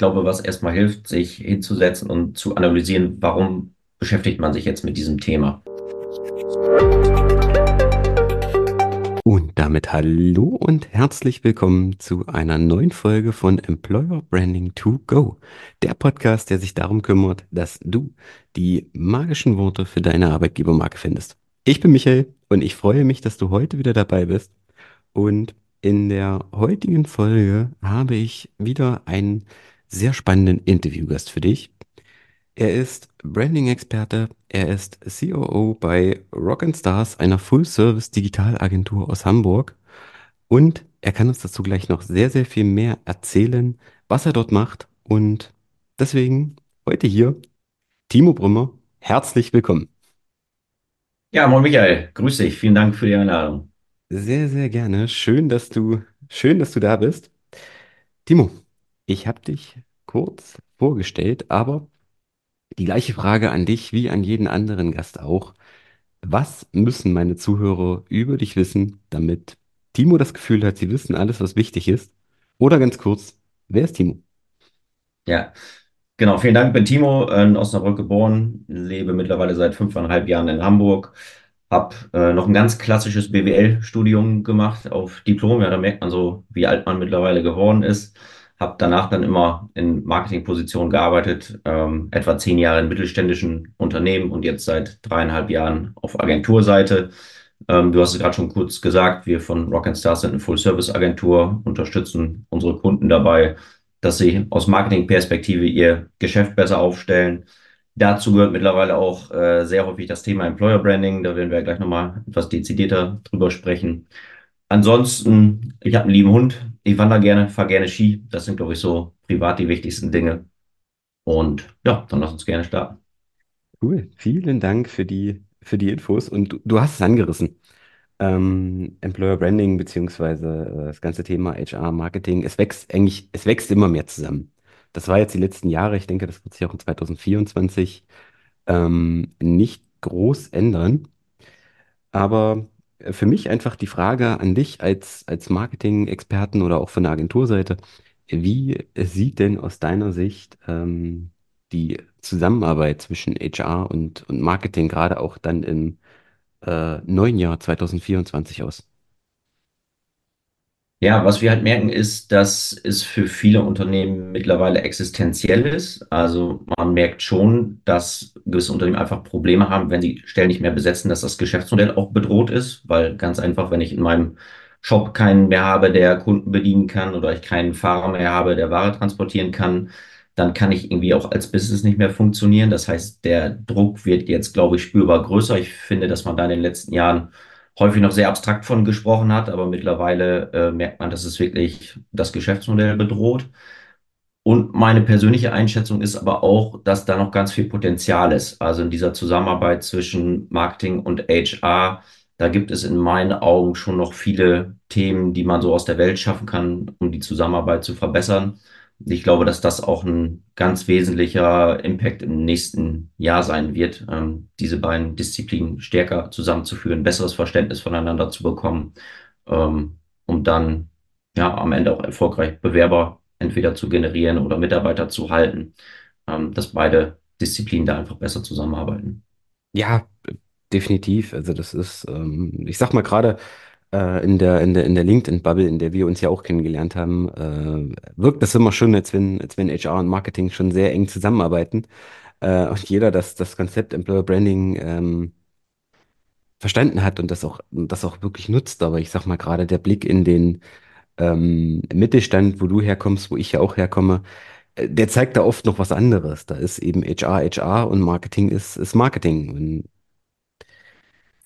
glaube, was erstmal hilft, sich hinzusetzen und zu analysieren, warum beschäftigt man sich jetzt mit diesem Thema. Und damit hallo und herzlich willkommen zu einer neuen Folge von Employer Branding to Go, der Podcast, der sich darum kümmert, dass du die magischen Worte für deine Arbeitgebermarke findest. Ich bin Michael und ich freue mich, dass du heute wieder dabei bist. Und in der heutigen Folge habe ich wieder einen sehr spannenden Interviewgast für dich. Er ist Branding-Experte, er ist COO bei Rock Stars, einer Full-Service-Digitalagentur aus Hamburg. Und er kann uns dazu gleich noch sehr, sehr viel mehr erzählen, was er dort macht. Und deswegen heute hier Timo Brümmer. Herzlich willkommen. Ja, moin Michael, grüß dich. Vielen Dank für die Einladung. Sehr, sehr gerne. Schön, dass du, schön, dass du da bist. Timo, ich habe dich kurz vorgestellt, aber die gleiche Frage an dich wie an jeden anderen Gast auch. Was müssen meine Zuhörer über dich wissen, damit Timo das Gefühl hat, sie wissen alles, was wichtig ist? Oder ganz kurz, wer ist Timo? Ja, genau. Vielen Dank. Ich bin Timo, in Osnabrück geboren, lebe mittlerweile seit fünfeinhalb Jahren in Hamburg. Habe äh, noch ein ganz klassisches BWL-Studium gemacht auf Diplom. Ja, da merkt man so, wie alt man mittlerweile geworden ist. Habe danach dann immer in Marketingpositionen gearbeitet, ähm, etwa zehn Jahre in mittelständischen Unternehmen und jetzt seit dreieinhalb Jahren auf Agenturseite. Ähm, du hast es gerade schon kurz gesagt, wir von Rock Stars sind eine Full-Service-Agentur, unterstützen unsere Kunden dabei, dass sie aus Marketingperspektive ihr Geschäft besser aufstellen. Dazu gehört mittlerweile auch äh, sehr häufig das Thema Employer Branding. Da werden wir gleich nochmal etwas dezidierter drüber sprechen. Ansonsten, ich habe einen lieben Hund. Ich wandere gerne, fahre gerne Ski. Das sind, glaube ich, so privat die wichtigsten Dinge. Und ja, dann lass uns gerne starten. Cool. Vielen Dank für die, für die Infos. Und du, du hast es angerissen. Ähm, Employer Branding beziehungsweise äh, das ganze Thema HR, Marketing, es wächst eigentlich, es wächst immer mehr zusammen. Das war jetzt die letzten Jahre. Ich denke, das wird sich auch in 2024 ähm, nicht groß ändern. Aber für mich einfach die Frage an dich als, als Marketing-Experten oder auch von der Agenturseite. Wie sieht denn aus deiner Sicht ähm, die Zusammenarbeit zwischen HR und, und Marketing gerade auch dann im äh, neuen Jahr 2024 aus? Ja, was wir halt merken, ist, dass es für viele Unternehmen mittlerweile existenziell ist. Also man merkt schon, dass gewisse Unternehmen einfach Probleme haben, wenn sie Stellen nicht mehr besetzen, dass das Geschäftsmodell auch bedroht ist, weil ganz einfach, wenn ich in meinem Shop keinen mehr habe, der Kunden bedienen kann oder ich keinen Fahrer mehr habe, der Ware transportieren kann, dann kann ich irgendwie auch als Business nicht mehr funktionieren. Das heißt, der Druck wird jetzt, glaube ich, spürbar größer. Ich finde, dass man da in den letzten Jahren häufig noch sehr abstrakt von gesprochen hat, aber mittlerweile äh, merkt man, dass es wirklich das Geschäftsmodell bedroht. Und meine persönliche Einschätzung ist aber auch, dass da noch ganz viel Potenzial ist. Also in dieser Zusammenarbeit zwischen Marketing und HR, da gibt es in meinen Augen schon noch viele Themen, die man so aus der Welt schaffen kann, um die Zusammenarbeit zu verbessern. Ich glaube, dass das auch ein ganz wesentlicher Impact im nächsten Jahr sein wird, ähm, diese beiden Disziplinen stärker zusammenzuführen, besseres Verständnis voneinander zu bekommen, ähm, um dann ja am Ende auch erfolgreich Bewerber entweder zu generieren oder Mitarbeiter zu halten, ähm, dass beide Disziplinen da einfach besser zusammenarbeiten. Ja, definitiv. Also das ist, ähm, ich sag mal gerade, äh, in der, in der, in der LinkedIn-Bubble, in der wir uns ja auch kennengelernt haben, äh, wirkt das immer schon, als wenn, als wenn HR und Marketing schon sehr eng zusammenarbeiten äh, und jeder das, das Konzept Employer Branding ähm, verstanden hat und das auch, das auch wirklich nutzt. Aber ich sag mal gerade der Blick in den ähm, Mittelstand, wo du herkommst, wo ich ja auch herkomme, äh, der zeigt da oft noch was anderes. Da ist eben HR, HR und Marketing ist, ist Marketing. Und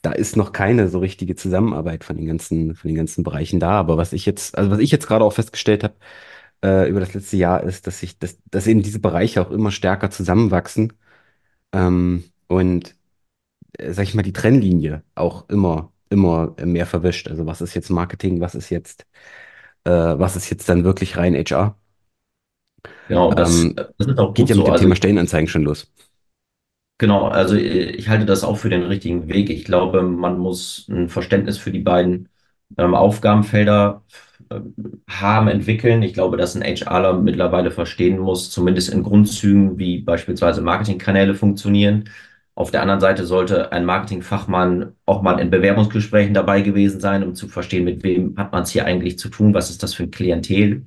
da ist noch keine so richtige Zusammenarbeit von den ganzen, von den ganzen Bereichen da. Aber was ich jetzt, also was ich jetzt gerade auch festgestellt habe, äh, über das letzte Jahr ist, dass sich, dass, dass eben diese Bereiche auch immer stärker zusammenwachsen. Ähm, und, äh, sag ich mal, die Trennlinie auch immer, immer mehr verwischt. Also was ist jetzt Marketing, was ist jetzt, äh, was ist jetzt dann wirklich rein HR? Genau, das, Ähm, das ist auch geht gut ja mit so. dem Also Thema Stellenanzeigen schon los. Genau, also äh, ich halte das auch für den richtigen Weg. Ich glaube, man muss ein Verständnis für die beiden ähm, Aufgabenfelder äh, haben, entwickeln. Ich glaube, dass ein HRler mittlerweile verstehen muss, zumindest in Grundzügen, wie beispielsweise Marketingkanäle funktionieren. Auf der anderen Seite sollte ein Marketingfachmann auch mal in Bewerbungsgesprächen dabei gewesen sein, um zu verstehen, mit wem hat man es hier eigentlich zu tun, was ist das für ein Klientel.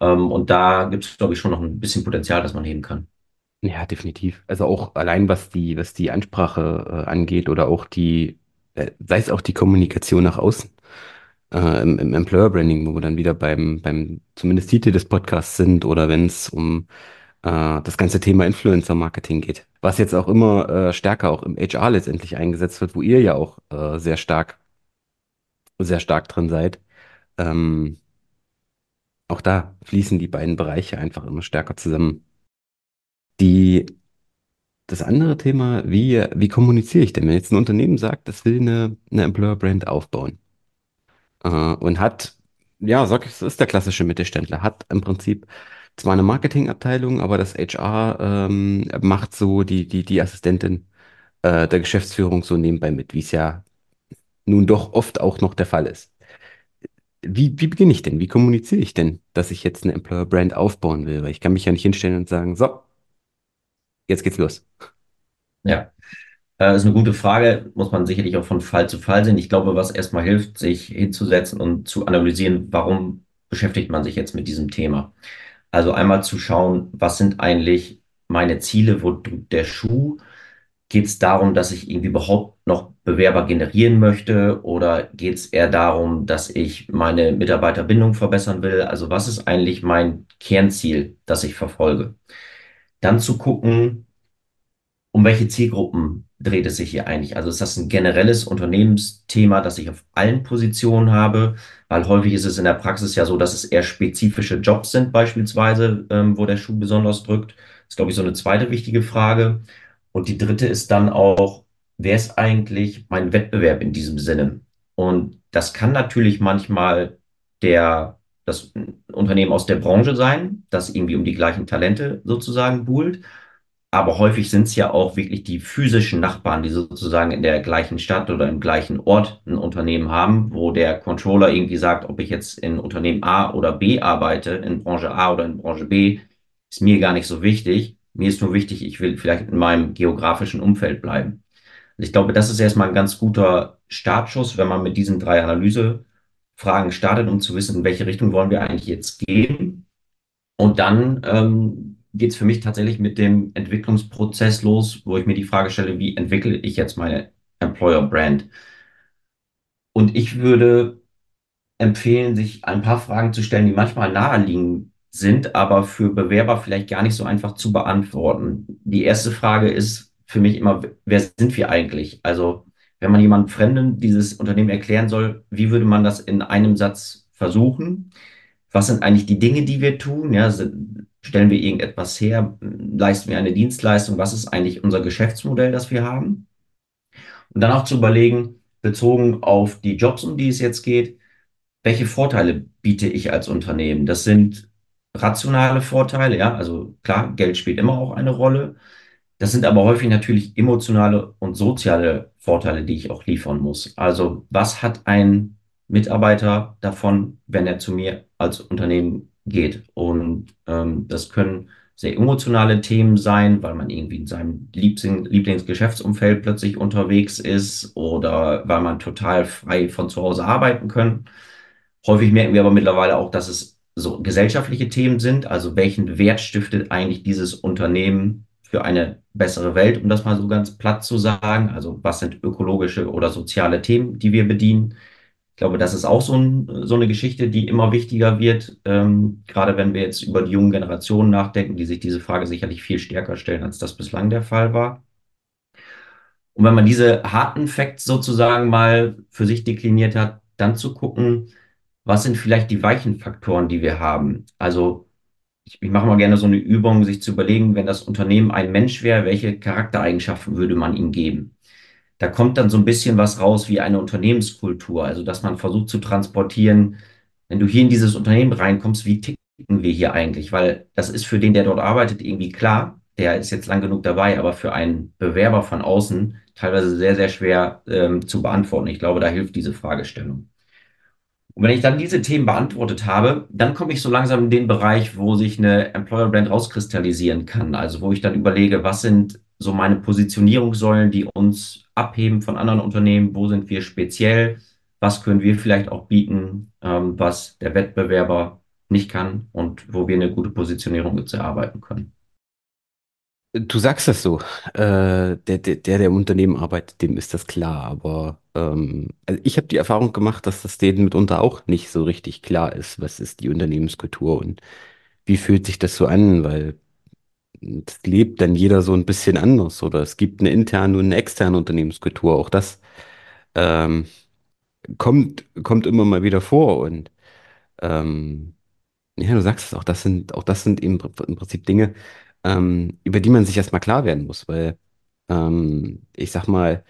Ähm, und da gibt es, glaube ich, schon noch ein bisschen Potenzial, das man heben kann. Ja, definitiv. Also auch allein was die, was die Ansprache äh, angeht oder auch die, äh, sei es auch die Kommunikation nach außen. Äh, im, im Employer Branding, wo wir dann wieder beim, beim zumindest Titel des Podcasts sind oder wenn es um äh, das ganze Thema Influencer Marketing geht. Was jetzt auch immer äh, stärker auch im HR letztendlich eingesetzt wird, wo ihr ja auch äh, sehr stark, sehr stark drin seid. Ähm, auch da fließen die beiden Bereiche einfach immer stärker zusammen. Die Das andere Thema, wie, wie kommuniziere ich denn? Wenn jetzt ein Unternehmen sagt, es will eine, eine Employer-Brand aufbauen äh, und hat, ja, sag ich, es ist der klassische Mittelständler, hat im Prinzip zwar eine Marketingabteilung, aber das HR ähm, macht so die, die, die Assistentin äh, der Geschäftsführung so nebenbei mit, wie es ja nun doch oft auch noch der Fall ist. Wie, wie beginne ich denn? Wie kommuniziere ich denn, dass ich jetzt eine Employer-Brand aufbauen will? Weil ich kann mich ja nicht hinstellen und sagen, so, jetzt geht's los. Ja. Äh, ist eine gute Frage, muss man sicherlich auch von Fall zu Fall sehen. Ich glaube, was erstmal hilft, sich hinzusetzen und zu analysieren, warum beschäftigt man sich jetzt mit diesem Thema. Also einmal zu schauen, was sind eigentlich meine Ziele, wo drückt der Schuh? Geht es darum, dass ich irgendwie überhaupt noch Bewerber generieren möchte oder geht es eher darum, dass ich meine Mitarbeiterbindung verbessern will? Also was ist eigentlich mein Kernziel, das ich verfolge? Dann zu gucken, um welche Zielgruppen dreht es sich hier eigentlich? Also ist das ein generelles Unternehmensthema, das ich auf allen Positionen habe? Weil häufig ist es in der Praxis ja so, dass es eher spezifische Jobs sind, beispielsweise, ähm, wo der Schuh besonders drückt. Das ist, glaube ich, so eine zweite wichtige Frage. Und die dritte ist dann auch, wer ist eigentlich mein Wettbewerb in diesem Sinne? Und das kann natürlich manchmal der, das Unternehmen aus der Branche sein, das irgendwie um die gleichen Talente sozusagen buhlt. Aber häufig sind es ja auch wirklich die physischen Nachbarn, die sozusagen in der gleichen Stadt oder im gleichen Ort ein Unternehmen haben, wo der Controller irgendwie sagt, ob ich jetzt in Unternehmen A oder B arbeite, in Branche A oder in Branche B, ist mir gar nicht so wichtig. Mir ist nur wichtig, ich will vielleicht in meinem geografischen Umfeld bleiben. Und ich glaube, das ist erstmal ein ganz guter Startschuss, wenn man mit diesen drei Analysefragen startet, um zu wissen, in welche Richtung wollen wir eigentlich jetzt gehen. Und dann ähm, geht es für mich tatsächlich mit dem Entwicklungsprozess los, wo ich mir die Frage stelle, wie entwickle ich jetzt meine Employer Brand? Und ich würde empfehlen, sich ein paar Fragen zu stellen, die manchmal naheliegend sind, aber für Bewerber vielleicht gar nicht so einfach zu beantworten. Die erste Frage ist für mich immer, wer sind wir eigentlich? Also, wenn man jemandem Fremden dieses Unternehmen erklären soll, wie würde man das in einem Satz versuchen? Was sind eigentlich die Dinge, die wir tun? Ja, stellen wir irgendetwas her? Leisten wir eine Dienstleistung? Was ist eigentlich unser Geschäftsmodell, das wir haben? Und dann auch zu überlegen, bezogen auf die Jobs, um die es jetzt geht, welche Vorteile biete ich als Unternehmen? Das sind rationale Vorteile, ja, also klar, Geld spielt immer auch eine Rolle. Das sind aber häufig natürlich emotionale und soziale Vorteile, die ich auch liefern muss. Also was hat ein Mitarbeiter davon, wenn er zu mir als Unternehmen geht? Und ähm, das können sehr emotionale Themen sein, weil man irgendwie in seinem Liebling Lieblingsgeschäftsumfeld plötzlich unterwegs ist oder weil man total frei von zu Hause arbeiten kann. Häufig merken wir aber mittlerweile auch, dass es so gesellschaftliche Themen sind. Also welchen Wert stiftet eigentlich dieses Unternehmen für eine bessere Welt, um das mal so ganz platt zu sagen? Also was sind ökologische oder soziale Themen, die wir bedienen? Ich glaube, das ist auch so, ein, so eine Geschichte, die immer wichtiger wird, ähm, gerade wenn wir jetzt über die jungen Generationen nachdenken, die sich diese Frage sicherlich viel stärker stellen, als das bislang der Fall war. Und wenn man diese harten Facts sozusagen mal für sich dekliniert hat, dann zu gucken, was sind vielleicht die weichen Faktoren, die wir haben? Also ich, ich mache mal gerne so eine Übung, sich zu überlegen, wenn das Unternehmen ein Mensch wäre, welche Charaktereigenschaften würde man ihm geben? Da kommt dann so ein bisschen was raus wie eine Unternehmenskultur, also dass man versucht zu transportieren, wenn du hier in dieses Unternehmen reinkommst, wie ticken wir hier eigentlich? Weil das ist für den, der dort arbeitet, irgendwie klar, der ist jetzt lang genug dabei, aber für einen Bewerber von außen teilweise sehr, sehr schwer ähm, zu beantworten. Ich glaube, da hilft diese Fragestellung. Und wenn ich dann diese Themen beantwortet habe, dann komme ich so langsam in den Bereich, wo sich eine Employer Brand rauskristallisieren kann. Also wo ich dann überlege, was sind so meine Positionierungssäulen, die uns abheben von anderen Unternehmen? Wo sind wir speziell? Was können wir vielleicht auch bieten, ähm, was der Wettbewerber nicht kann und wo wir eine gute Positionierung jetzt erarbeiten können? Du sagst das so. Äh, der, der, der, der im Unternehmen arbeitet, dem ist das klar. Aber ähm, also ich habe die Erfahrung gemacht, dass das denen mitunter auch nicht so richtig klar ist, was ist die Unternehmenskultur und wie fühlt sich das so an, weil das lebt dann jeder so ein bisschen anders oder es gibt eine interne und eine externe Unternehmenskultur. Auch das ähm, kommt, kommt immer mal wieder vor und ähm, ja, du sagst es auch, das sind, auch das sind eben im Prinzip Dinge, ähm, über die man sich erstmal klar werden muss, weil ähm, ich sag mal,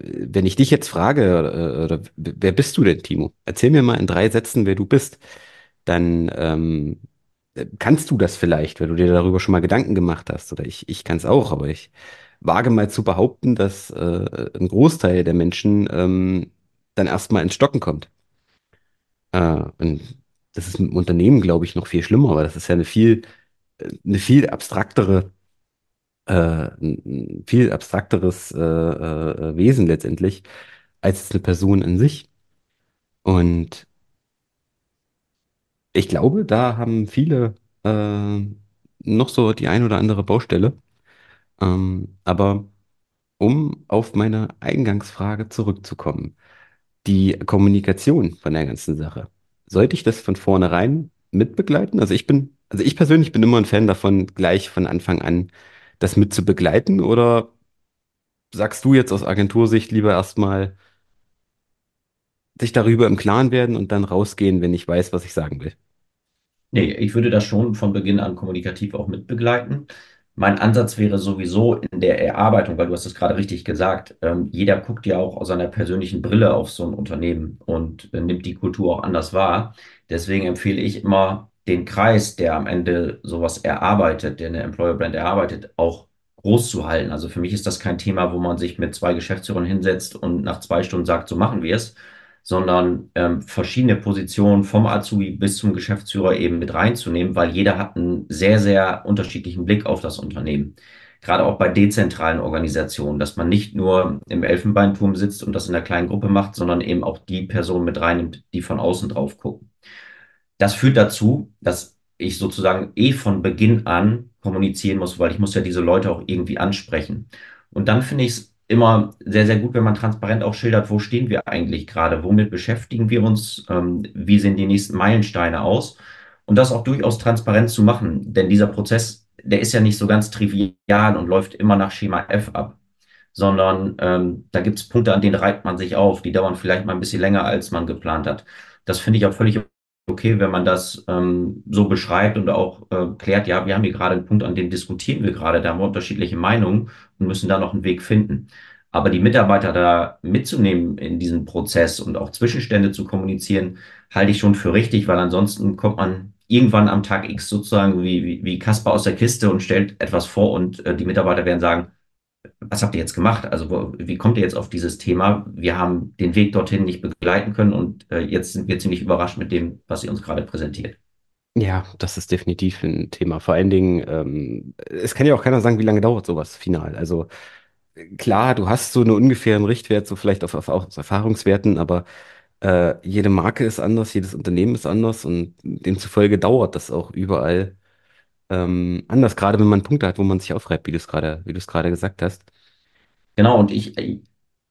wenn ich dich jetzt frage, äh, oder, wer bist du denn, Timo? Erzähl mir mal in drei Sätzen, wer du bist. Dann ähm, äh, kannst du das vielleicht, wenn du dir darüber schon mal Gedanken gemacht hast. Oder ich, ich kann es auch, aber ich wage mal zu behaupten, dass äh, ein Großteil der Menschen ähm, dann erstmal ins Stocken kommt. Äh, und das ist im Unternehmen, glaube ich, noch viel schlimmer, weil das ist ja eine viel, eine viel abstraktere äh, ein viel abstrakteres äh, äh, Wesen letztendlich als eine Person an sich. Und ich glaube, da haben viele äh, noch so die ein oder andere Baustelle. Ähm, aber um auf meine Eingangsfrage zurückzukommen, die Kommunikation von der ganzen Sache. Sollte ich das von vornherein mitbegleiten? Also ich bin, also ich persönlich bin immer ein Fan davon, gleich von Anfang an das mit zu begleiten oder sagst du jetzt aus Agentursicht lieber erstmal sich darüber im Klaren werden und dann rausgehen, wenn ich weiß, was ich sagen will? Nee, ich würde das schon von Beginn an kommunikativ auch mitbegleiten. Mein Ansatz wäre sowieso in der Erarbeitung, weil du hast es gerade richtig gesagt, ähm, jeder guckt ja auch aus seiner persönlichen Brille auf so ein Unternehmen und äh, nimmt die Kultur auch anders wahr. Deswegen empfehle ich immer, den Kreis, der am Ende sowas erarbeitet, der eine Employer Brand erarbeitet, auch groß zu halten. Also für mich ist das kein Thema, wo man sich mit zwei Geschäftsführern hinsetzt und nach zwei Stunden sagt, so machen wir es, sondern ähm, verschiedene Positionen vom Azubi bis zum Geschäftsführer eben mit reinzunehmen, weil jeder hat einen sehr, sehr unterschiedlichen Blick auf das Unternehmen. Gerade auch bei dezentralen Organisationen, dass man nicht nur im Elfenbeinturm sitzt und das in einer kleinen Gruppe macht, sondern eben auch die Personen mit reinnimmt, die von außen drauf gucken. Das führt dazu, dass ich sozusagen eh von Beginn an kommunizieren muss, weil ich muss ja diese Leute auch irgendwie ansprechen. Und dann finde ich es immer sehr, sehr gut, wenn man transparent auch schildert, wo stehen wir eigentlich gerade, womit beschäftigen wir uns, ähm, wie sehen die nächsten Meilensteine aus und das auch durchaus transparent zu machen, denn dieser Prozess, der ist ja nicht so ganz trivial und läuft immer nach Schema F ab, sondern ähm, da gibt es Punkte, an denen reibt man sich auf, die dauern vielleicht mal ein bisschen länger, als man geplant hat. Das finde ich auch völlig okay, wenn man das ähm, so beschreibt und auch äh, klärt, ja, wir haben hier gerade einen Punkt, an dem diskutieren wir gerade, da haben wir unterschiedliche Meinungen und müssen da noch einen Weg finden. Aber die Mitarbeiter da mitzunehmen in diesen Prozess und auch Zwischenstände zu kommunizieren, halte ich schon für richtig, weil ansonsten kommt man irgendwann am Tag X sozusagen wie, wie, wie Kasper aus der Kiste und stellt etwas vor und äh, die Mitarbeiter werden sagen, was habt ihr jetzt gemacht? Also wo, wie kommt ihr jetzt auf dieses Thema? Wir haben den Weg dorthin nicht begleiten können und äh, jetzt sind wir ziemlich überrascht mit dem, was ihr uns gerade präsentiert. Ja, das ist definitiv ein Thema. Vor allen Dingen, ähm, es kann ja auch keiner sagen, wie lange dauert sowas final. Also klar, du hast so einen ungefähren Richtwert, so vielleicht auf, auf, auf Erfahrungswerten, aber äh, jede Marke ist anders, jedes Unternehmen ist anders und demzufolge dauert das auch überall ähm, anders, gerade wenn man Punkte hat, wo man sich aufreibt, wie du es gerade, wie du es gerade gesagt hast. Genau, und ich,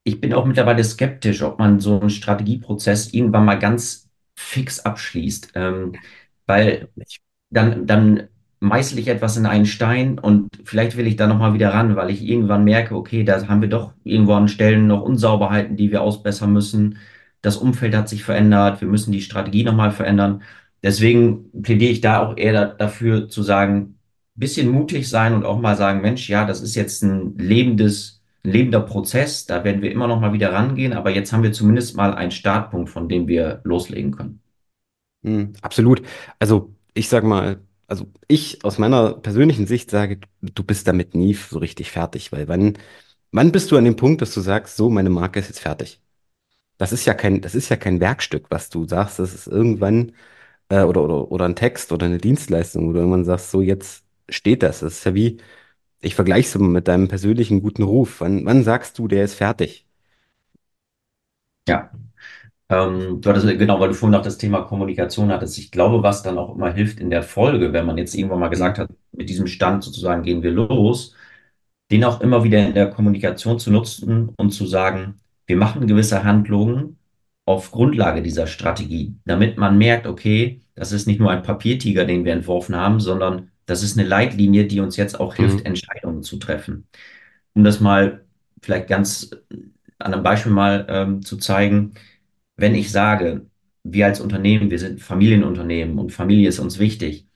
ich bin auch mittlerweile skeptisch, ob man so einen Strategieprozess irgendwann mal ganz fix abschließt. Ähm, weil dann, dann meißel ich etwas in einen Stein und vielleicht will ich da nochmal wieder ran, weil ich irgendwann merke, okay, da haben wir doch irgendwo an Stellen noch Unsauberheiten, die wir ausbessern müssen. Das Umfeld hat sich verändert, wir müssen die Strategie nochmal verändern. Deswegen plädiere ich da auch eher da, dafür zu sagen, bisschen mutig sein und auch mal sagen, Mensch, ja, das ist jetzt ein lebendes, ein lebender Prozess, da werden wir immer noch mal wieder rangehen, aber jetzt haben wir zumindest mal einen Startpunkt, von dem wir loslegen können. Hm, absolut. Also ich sag mal, also ich aus meiner persönlichen Sicht sage, du bist damit nie so richtig fertig, weil wann, wann bist du an dem Punkt, dass du sagst, so, meine Marke ist jetzt fertig? das ist ja kein, das ist ja kein Werkstück, was du sagst. Das ist irgendwann äh, oder, oder, oder ein Text oder eine Dienstleistung, wo du irgendwann sagst, so jetzt steht das. Das ist ja wie, ich vergleiche es immer mit deinem persönlichen guten Ruf. Wann, wann sagst du, der ist fertig? Ja. Ähm, du hattest, genau, weil du vorhin noch das Thema Kommunikation hattest. Ich glaube, was dann auch immer hilft in der Folge, wenn man jetzt irgendwann mal gesagt hat, mit diesem Stand sozusagen gehen wir los, den auch immer wieder in der Kommunikation zu nutzen und zu sagen, wir machen gewisse Handlungen auf Grundlage dieser Strategie, damit man merkt, okay, das ist nicht nur ein Papiertiger, den wir entworfen haben, sondern das ist eine Leitlinie, die uns jetzt auch hilft, Mhm. Entscheidungen zu treffen. Um das mal vielleicht ganz an einem Beispiel mal ähm, zu zeigen, wenn ich sage, wir als Unternehmen, wir sind Familienunternehmen und Familie ist uns wichtig,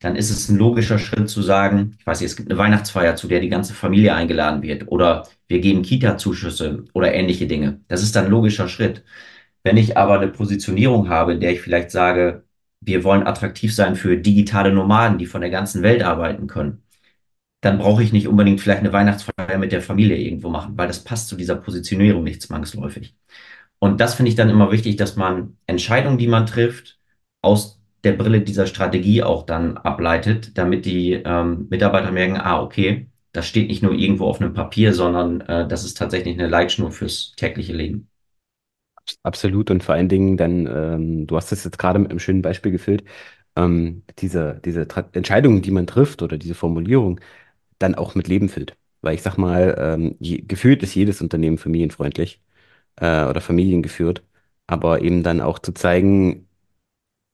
dann ist es ein logischer Schritt zu sagen, ich weiß nicht, es gibt eine Weihnachtsfeier, zu der die ganze Familie eingeladen wird oder wir geben Kita-Zuschüsse oder ähnliche Dinge. Das ist dann ein logischer Schritt. Wenn ich aber eine Positionierung habe, in der ich vielleicht sage, wir wollen attraktiv sein für digitale Nomaden, die von der ganzen Welt arbeiten können, dann brauche ich nicht unbedingt vielleicht eine Weihnachtsfeier mit der Familie irgendwo machen, weil das passt zu dieser Positionierung nicht zwangsläufig. Und das finde ich dann immer wichtig, dass man Entscheidungen, die man trifft, aus der Brille dieser Strategie auch dann ableitet, damit die ähm, Mitarbeiter merken, ah, okay, das steht nicht nur irgendwo auf einem Papier, sondern äh, das ist tatsächlich eine Leitschnur fürs tägliche Leben. Absolut und vor allen Dingen dann, ähm, du hast es jetzt gerade mit einem schönen Beispiel gefüllt, ähm, diese, diese Entscheidungen, die man trifft oder diese Formulierung dann auch mit Leben füllt. Weil ich sag mal, ähm, je, gefühlt ist jedes Unternehmen familienfreundlich äh, oder familiengeführt, aber eben dann auch zu zeigen,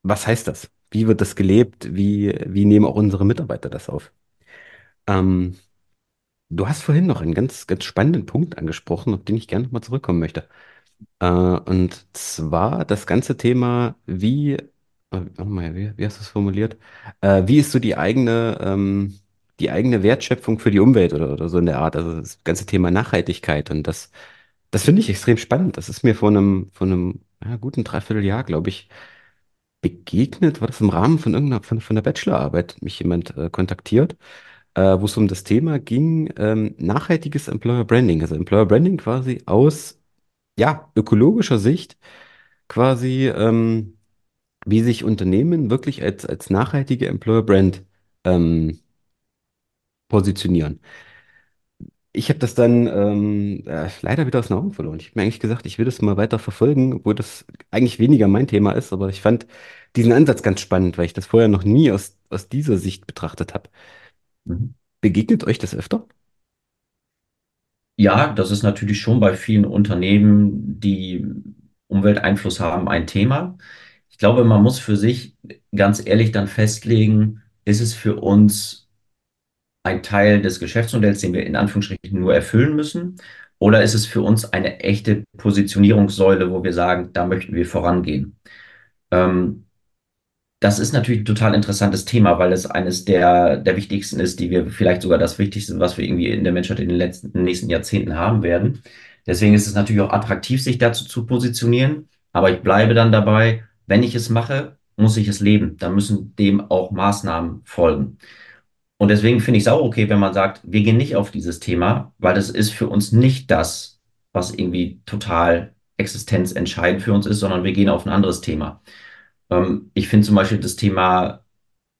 was heißt das? Wie wird das gelebt? Wie, wie nehmen auch unsere Mitarbeiter das auf? Ähm, du hast vorhin noch einen ganz, ganz spannenden Punkt angesprochen, auf den ich gerne nochmal zurückkommen möchte. Äh, und zwar das ganze Thema, wie, äh, wie, wie hast du es formuliert? Äh, wie ist so die eigene, ähm, die eigene Wertschöpfung für die Umwelt oder, oder so in der Art? Also das ganze Thema Nachhaltigkeit und das, das finde ich extrem spannend. Das ist mir vor einem, vor einem ja, guten Dreivierteljahr, glaube ich, begegnet. War das im Rahmen von irgendeiner, von, von der Bachelorarbeit, mich jemand äh, kontaktiert, wo es um das Thema ging, ähm, nachhaltiges Employer Branding. Also Employer Branding quasi aus ja, ökologischer Sicht quasi, ähm, wie sich Unternehmen wirklich als, als nachhaltige Employer Brand ähm, positionieren. Ich habe das dann ähm, äh, leider wieder aus den Augen verloren. Ich habe mir eigentlich gesagt, ich will das mal weiter verfolgen, obwohl das eigentlich weniger mein Thema ist, aber ich fand diesen Ansatz ganz spannend, weil ich das vorher noch nie aus, aus dieser Sicht betrachtet habe. Mhm. Begegnet euch das öfter? Ja, das ist natürlich schon bei vielen Unternehmen, die Umwelteinfluss haben, ein Thema. Ich glaube, man muss für sich ganz ehrlich dann festlegen, ist es für uns ein Teil des Geschäftsmodells, den wir in Anführungsstrichen nur erfüllen müssen? Oder ist es für uns eine echte Positionierungssäule, wo wir sagen, da möchten wir vorangehen? Ähm, das ist natürlich ein total interessantes Thema, weil es eines der, der wichtigsten ist, die wir vielleicht sogar das Wichtigste, was wir irgendwie in der Menschheit in den letzten, nächsten Jahrzehnten haben werden. Deswegen ist es natürlich auch attraktiv, sich dazu zu positionieren. Aber ich bleibe dann dabei, wenn ich es mache, muss ich es leben. Da müssen dem auch Maßnahmen folgen. Und deswegen finde ich es auch okay, wenn man sagt, wir gehen nicht auf dieses Thema, weil das ist für uns nicht das, was irgendwie total existenzentscheidend für uns ist, sondern wir gehen auf ein anderes Thema. Ähm, ich finde zum Beispiel das Thema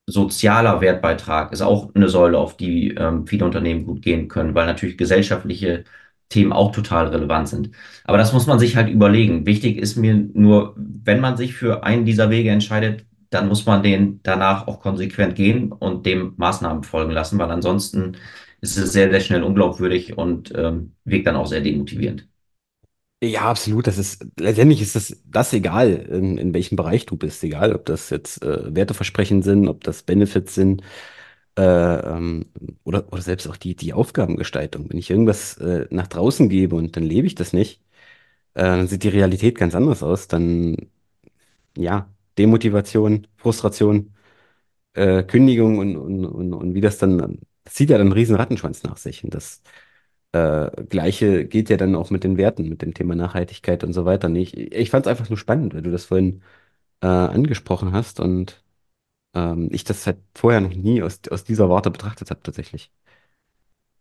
sozialer Wertbeitrag ist auch eine Säule, auf die ähm, viele Unternehmen gut gehen können, weil natürlich gesellschaftliche Themen auch total relevant sind. Aber das muss man sich halt überlegen. Wichtig ist mir nur, wenn man sich für einen dieser Wege entscheidet, dann muss man den danach auch konsequent gehen und dem Maßnahmen folgen lassen, weil ansonsten ist es sehr, sehr schnell unglaubwürdig und ähm, wirkt dann auch sehr demotivierend. Ja, absolut. Das ist, letztendlich ist das, das egal, in, in welchem Bereich du bist. Egal, ob das jetzt äh, Werteversprechen sind, ob das Benefits sind, äh, ähm, oder, oder selbst auch die, die Aufgabengestaltung. Wenn ich irgendwas äh, nach draußen gebe und dann lebe ich das nicht, äh, dann sieht die Realität ganz anders aus. Dann, ja, Demotivation, Frustration, äh, Kündigung und, und, und, und wie das dann, das zieht ja dann einen riesen Rattenschwanz nach sich. Und das äh, Gleiche geht ja dann auch mit den Werten, mit dem Thema Nachhaltigkeit und so weiter nicht. Ich, ich fand es einfach nur spannend, weil du das vorhin äh, angesprochen hast und ähm, ich das halt vorher noch nie aus, aus dieser Warte betrachtet habe, tatsächlich.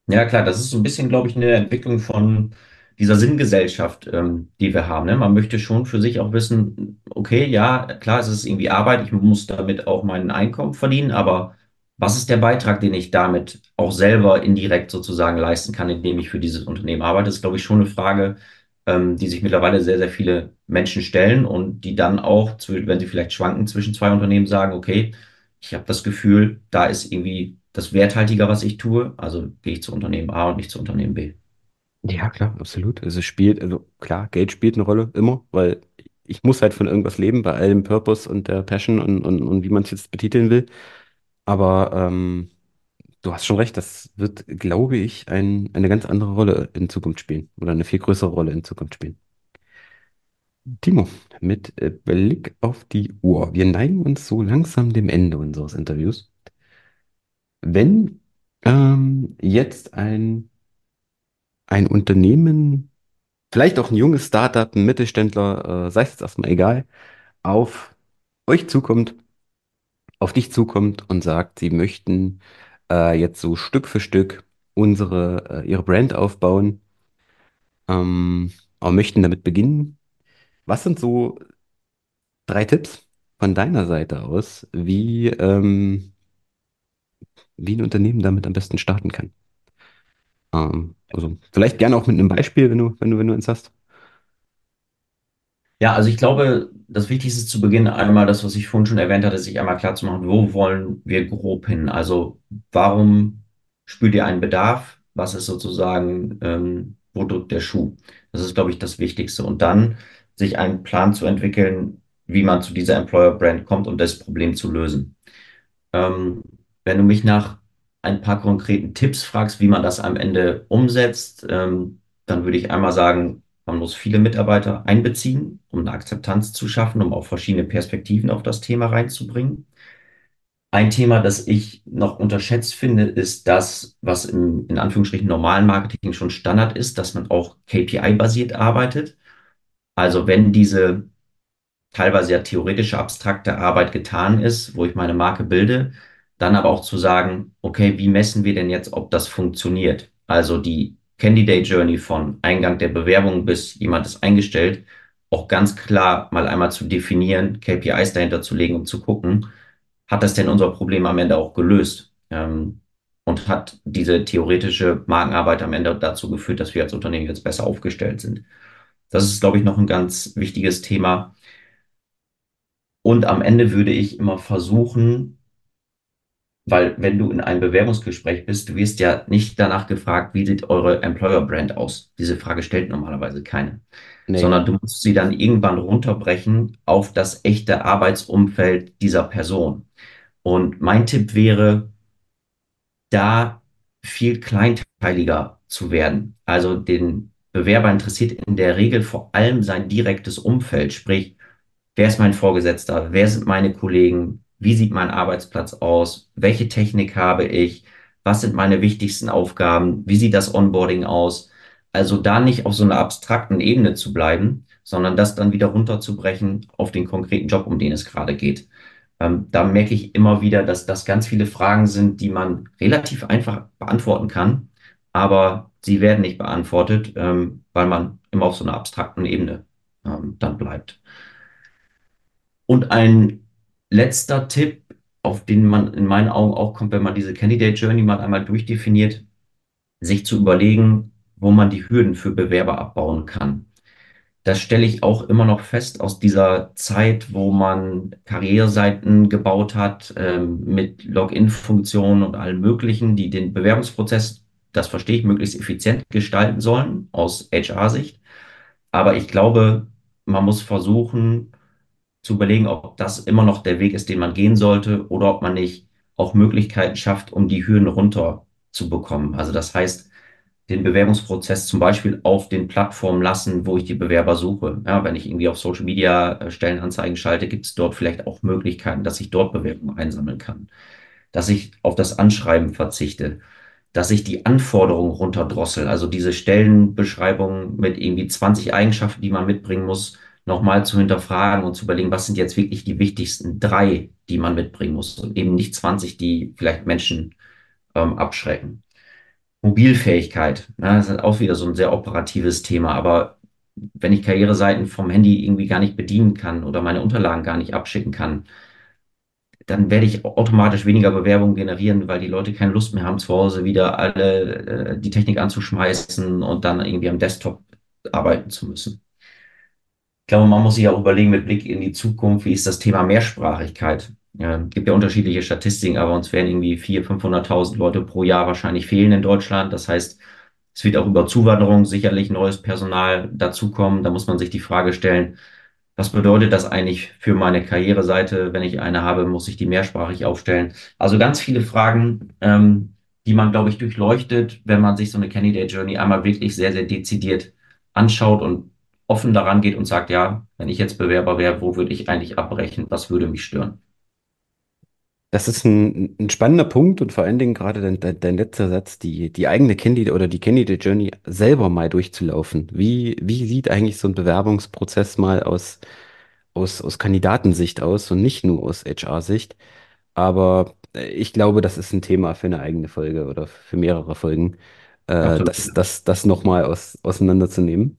Ja, klar, das ist so ein bisschen, glaube ich, eine Entwicklung von dieser Sinngesellschaft, ähm, die wir haben. Ne? Man möchte schon für sich auch wissen, okay, ja, klar, es ist irgendwie Arbeit, ich muss damit auch mein Einkommen verdienen, aber was ist der Beitrag, den ich damit auch selber indirekt sozusagen leisten kann, indem ich für dieses Unternehmen arbeite? Das ist, glaube ich, schon eine Frage, ähm, die sich mittlerweile sehr, sehr viele Menschen stellen und die dann auch, wenn sie vielleicht schwanken zwischen zwei Unternehmen, sagen, okay, ich habe das Gefühl, da ist irgendwie das werthaltiger, was ich tue, also gehe ich zu Unternehmen A und nicht zu Unternehmen B. Ja, klar, absolut. Also es spielt, also klar, Geld spielt eine Rolle, immer, weil ich muss halt von irgendwas leben, bei allem Purpose und der Passion und, und, und wie man es jetzt betiteln will. Aber ähm, du hast schon recht, das wird, glaube ich, ein, eine ganz andere Rolle in Zukunft spielen oder eine viel größere Rolle in Zukunft spielen. Timo, mit äh, Blick auf die Uhr, wir neigen uns so langsam dem Ende unseres Interviews. Wenn ähm, jetzt ein, ein Unternehmen, vielleicht auch ein junges Startup, ein Mittelständler, äh, sei es jetzt erstmal egal, auf euch zukommt, auf dich zukommt und sagt, sie möchten äh, jetzt so Stück für Stück unsere, äh, ihre Brand aufbauen, ähm, aber möchten damit beginnen. Was sind so drei Tipps von deiner Seite aus, wie, ähm, wie ein Unternehmen damit am besten starten kann? Ähm, also vielleicht gerne auch mit einem Beispiel, wenn du, wenn du, wenn du eins hast. Ja, also ich glaube, das Wichtigste ist zu Beginn einmal das, was ich vorhin schon erwähnt hatte, sich einmal klar zu machen, wo wollen wir grob hin? Also warum spürt ihr einen Bedarf? Was ist sozusagen, ähm, wo drückt der Schuh? Das ist, glaube ich, das Wichtigste. Und dann sich einen Plan zu entwickeln, wie man zu dieser Employer Brand kommt und das Problem zu lösen. Ähm, wenn du mich nach ein paar konkreten Tipps fragst, wie man das am Ende umsetzt, ähm, dann würde ich einmal sagen, man muss viele Mitarbeiter einbeziehen, um eine Akzeptanz zu schaffen, um auch verschiedene Perspektiven auf das Thema reinzubringen. Ein Thema, das ich noch unterschätzt finde, ist das, was im, in Anführungsstrichen normalen Marketing schon Standard ist, dass man auch KPI-basiert arbeitet. Also wenn diese teilweise ja theoretische, abstrakte Arbeit getan ist, wo ich meine Marke bilde, dann aber auch zu sagen, okay, wie messen wir denn jetzt, ob das funktioniert? Also die Candidate Journey von Eingang der Bewerbung bis jemand ist eingestellt, auch ganz klar mal einmal zu definieren, KPIs dahinter zu legen, um zu gucken, hat das denn unser Problem am Ende auch gelöst? Ähm, und hat diese theoretische Markenarbeit am Ende dazu geführt, dass wir als Unternehmen jetzt besser aufgestellt sind? Das ist, glaube ich, noch ein ganz wichtiges Thema und am Ende würde ich immer versuchen, weil wenn du in einem Bewerbungsgespräch bist, du wirst ja nicht danach gefragt, wie sieht eure Employer Brand aus? Diese Frage stellt normalerweise keine, Nee. sondern du musst sie dann irgendwann runterbrechen auf das echte Arbeitsumfeld dieser Person. Und mein Tipp wäre, da viel kleinteiliger zu werden. Also den Bewerber interessiert in der Regel vor allem sein direktes Umfeld, sprich, Wer ist mein Vorgesetzter? Wer sind meine Kollegen? Wie sieht mein Arbeitsplatz aus? Welche Technik habe ich? Was sind meine wichtigsten Aufgaben? Wie sieht das Onboarding aus? Also da nicht auf so einer abstrakten Ebene zu bleiben, sondern das dann wieder runterzubrechen auf den konkreten Job, um den es gerade geht. Ähm, da merke ich immer wieder, dass das ganz viele Fragen sind, die man relativ einfach beantworten kann, aber sie werden nicht beantwortet, ähm, weil man immer auf so einer abstrakten Ebene ähm, dann bleibt. Und ein letzter Tipp, auf den man in meinen Augen auch kommt, wenn man diese Candidate Journey mal einmal durchdefiniert, sich zu überlegen, wo man die Hürden für Bewerber abbauen kann. Das stelle ich auch immer noch fest aus dieser Zeit, wo man Karriereseiten gebaut hat, ähm, mit Login-Funktionen und allem Möglichen, die den Bewerbungsprozess, das verstehe ich, möglichst effizient gestalten sollen aus HR-Sicht. Aber ich glaube, man muss versuchen, zu überlegen, ob das immer noch der Weg ist, den man gehen sollte, oder ob man nicht auch Möglichkeiten schafft, um die Hürden runter zu bekommen. Also das heißt, den Bewerbungsprozess zum Beispiel auf den Plattformen lassen, wo ich die Bewerber suche. Ja, wenn ich irgendwie auf Social Media äh, Stellenanzeigen schalte, gibt es dort vielleicht auch Möglichkeiten, dass ich dort Bewerbungen einsammeln kann. Dass ich auf das Anschreiben verzichte dass ich die Anforderungen runterdrossel, also diese Stellenbeschreibung mit irgendwie 20 Eigenschaften, die man mitbringen muss, nochmal zu hinterfragen und zu überlegen, was sind jetzt wirklich die wichtigsten drei, die man mitbringen muss und eben nicht 20, die vielleicht Menschen ähm, abschrecken. Mobilfähigkeit. Ne? Das ist auch wieder so ein sehr operatives Thema. Aber wenn ich Karriereseiten vom Handy irgendwie gar nicht bedienen kann oder meine Unterlagen gar nicht abschicken kann, dann werde ich automatisch weniger Bewerbungen generieren, weil die Leute keine Lust mehr haben, zu Hause wieder alle äh, die Technik anzuschmeißen und dann irgendwie am Desktop arbeiten zu müssen. Ich glaube, man muss sich auch überlegen mit Blick in die Zukunft, wie ist das Thema Mehrsprachigkeit? Ja, gibt ja unterschiedliche Statistiken, aber uns werden irgendwie 400.000, 500.000 Leute pro Jahr wahrscheinlich fehlen in Deutschland. Das heißt, es wird auch über Zuwanderung sicherlich neues Personal dazukommen. Da muss man sich die Frage stellen, was bedeutet das eigentlich für meine Karriereseite? Wenn ich eine habe, muss ich die mehrsprachig aufstellen. Also ganz viele Fragen, ähm, die man, glaube ich, durchleuchtet, wenn man sich so eine Candidate Journey einmal wirklich sehr, sehr dezidiert anschaut und offen daran geht und sagt, ja, wenn ich jetzt Bewerber wäre, wo würde ich eigentlich abbrechen? Was würde mich stören? Das ist ein, ein spannender Punkt und vor allen Dingen gerade dein, dein, letzter Satz, die, die eigene Candidate oder die Candidate Journey selber mal durchzulaufen. Wie, wie sieht eigentlich so ein Bewerbungsprozess mal aus, aus, aus Kandidatensicht aus und nicht nur aus HR-Sicht? Aber äh, ich glaube, das ist ein Thema für eine eigene Folge oder für mehrere Folgen, äh, das, das, das nochmal aus, auseinanderzunehmen.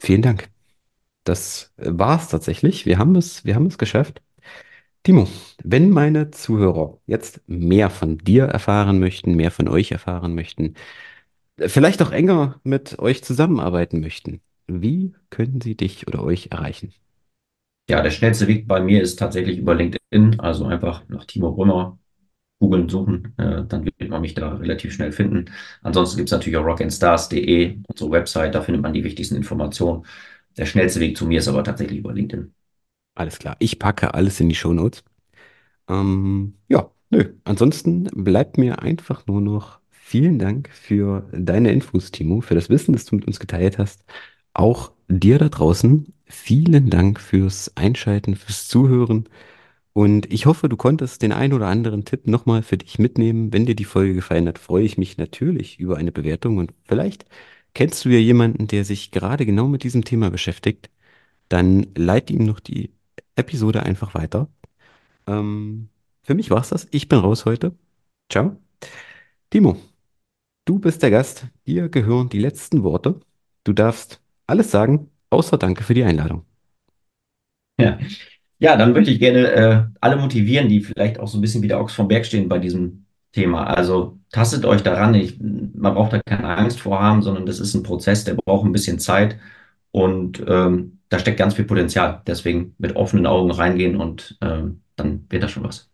Vielen Dank. Das war es tatsächlich. Wir haben es, wir haben es geschafft. Timo, wenn meine Zuhörer jetzt mehr von dir erfahren möchten, mehr von euch erfahren möchten, vielleicht auch enger mit euch zusammenarbeiten möchten, wie können sie dich oder euch erreichen? Ja, der schnellste Weg bei mir ist tatsächlich über LinkedIn, also einfach nach Timo Brümmer googeln, suchen, äh, dann wird man mich da relativ schnell finden. Ansonsten gibt es natürlich auch rockandstars.de, unsere Website, da findet man die wichtigsten Informationen. Der schnellste Weg zu mir ist aber tatsächlich über LinkedIn. Alles klar. Ich packe alles in die Shownotes. Ähm, ja, nö. Ansonsten bleibt mir einfach nur noch vielen Dank für deine Infos, Timo, für das Wissen, das du mit uns geteilt hast. Auch dir da draußen vielen Dank fürs Einschalten, fürs Zuhören. Und ich hoffe, du konntest den ein oder anderen Tipp nochmal für dich mitnehmen. Wenn dir die Folge gefallen hat, freue ich mich natürlich über eine Bewertung. Und vielleicht kennst du ja jemanden, der sich gerade genau mit diesem Thema beschäftigt. Dann leite ihm noch die Episode einfach weiter. Ähm, für mich war's das. Ich bin raus heute. Ciao. Timo, du bist der Gast. Dir gehören die letzten Worte. Du darfst alles sagen, außer Danke für die Einladung. Ja. Ja, dann möchte ich gerne äh, alle motivieren, die vielleicht auch so ein bisschen wie der Ochs vom Berg stehen bei diesem Thema. Also tastet euch daran. Ich, man braucht da keine Angst vor haben, sondern das ist ein Prozess, der braucht ein bisschen Zeit und ähm, da steckt ganz viel Potenzial. Deswegen mit offenen Augen reingehen und ähm, dann wird das schon was.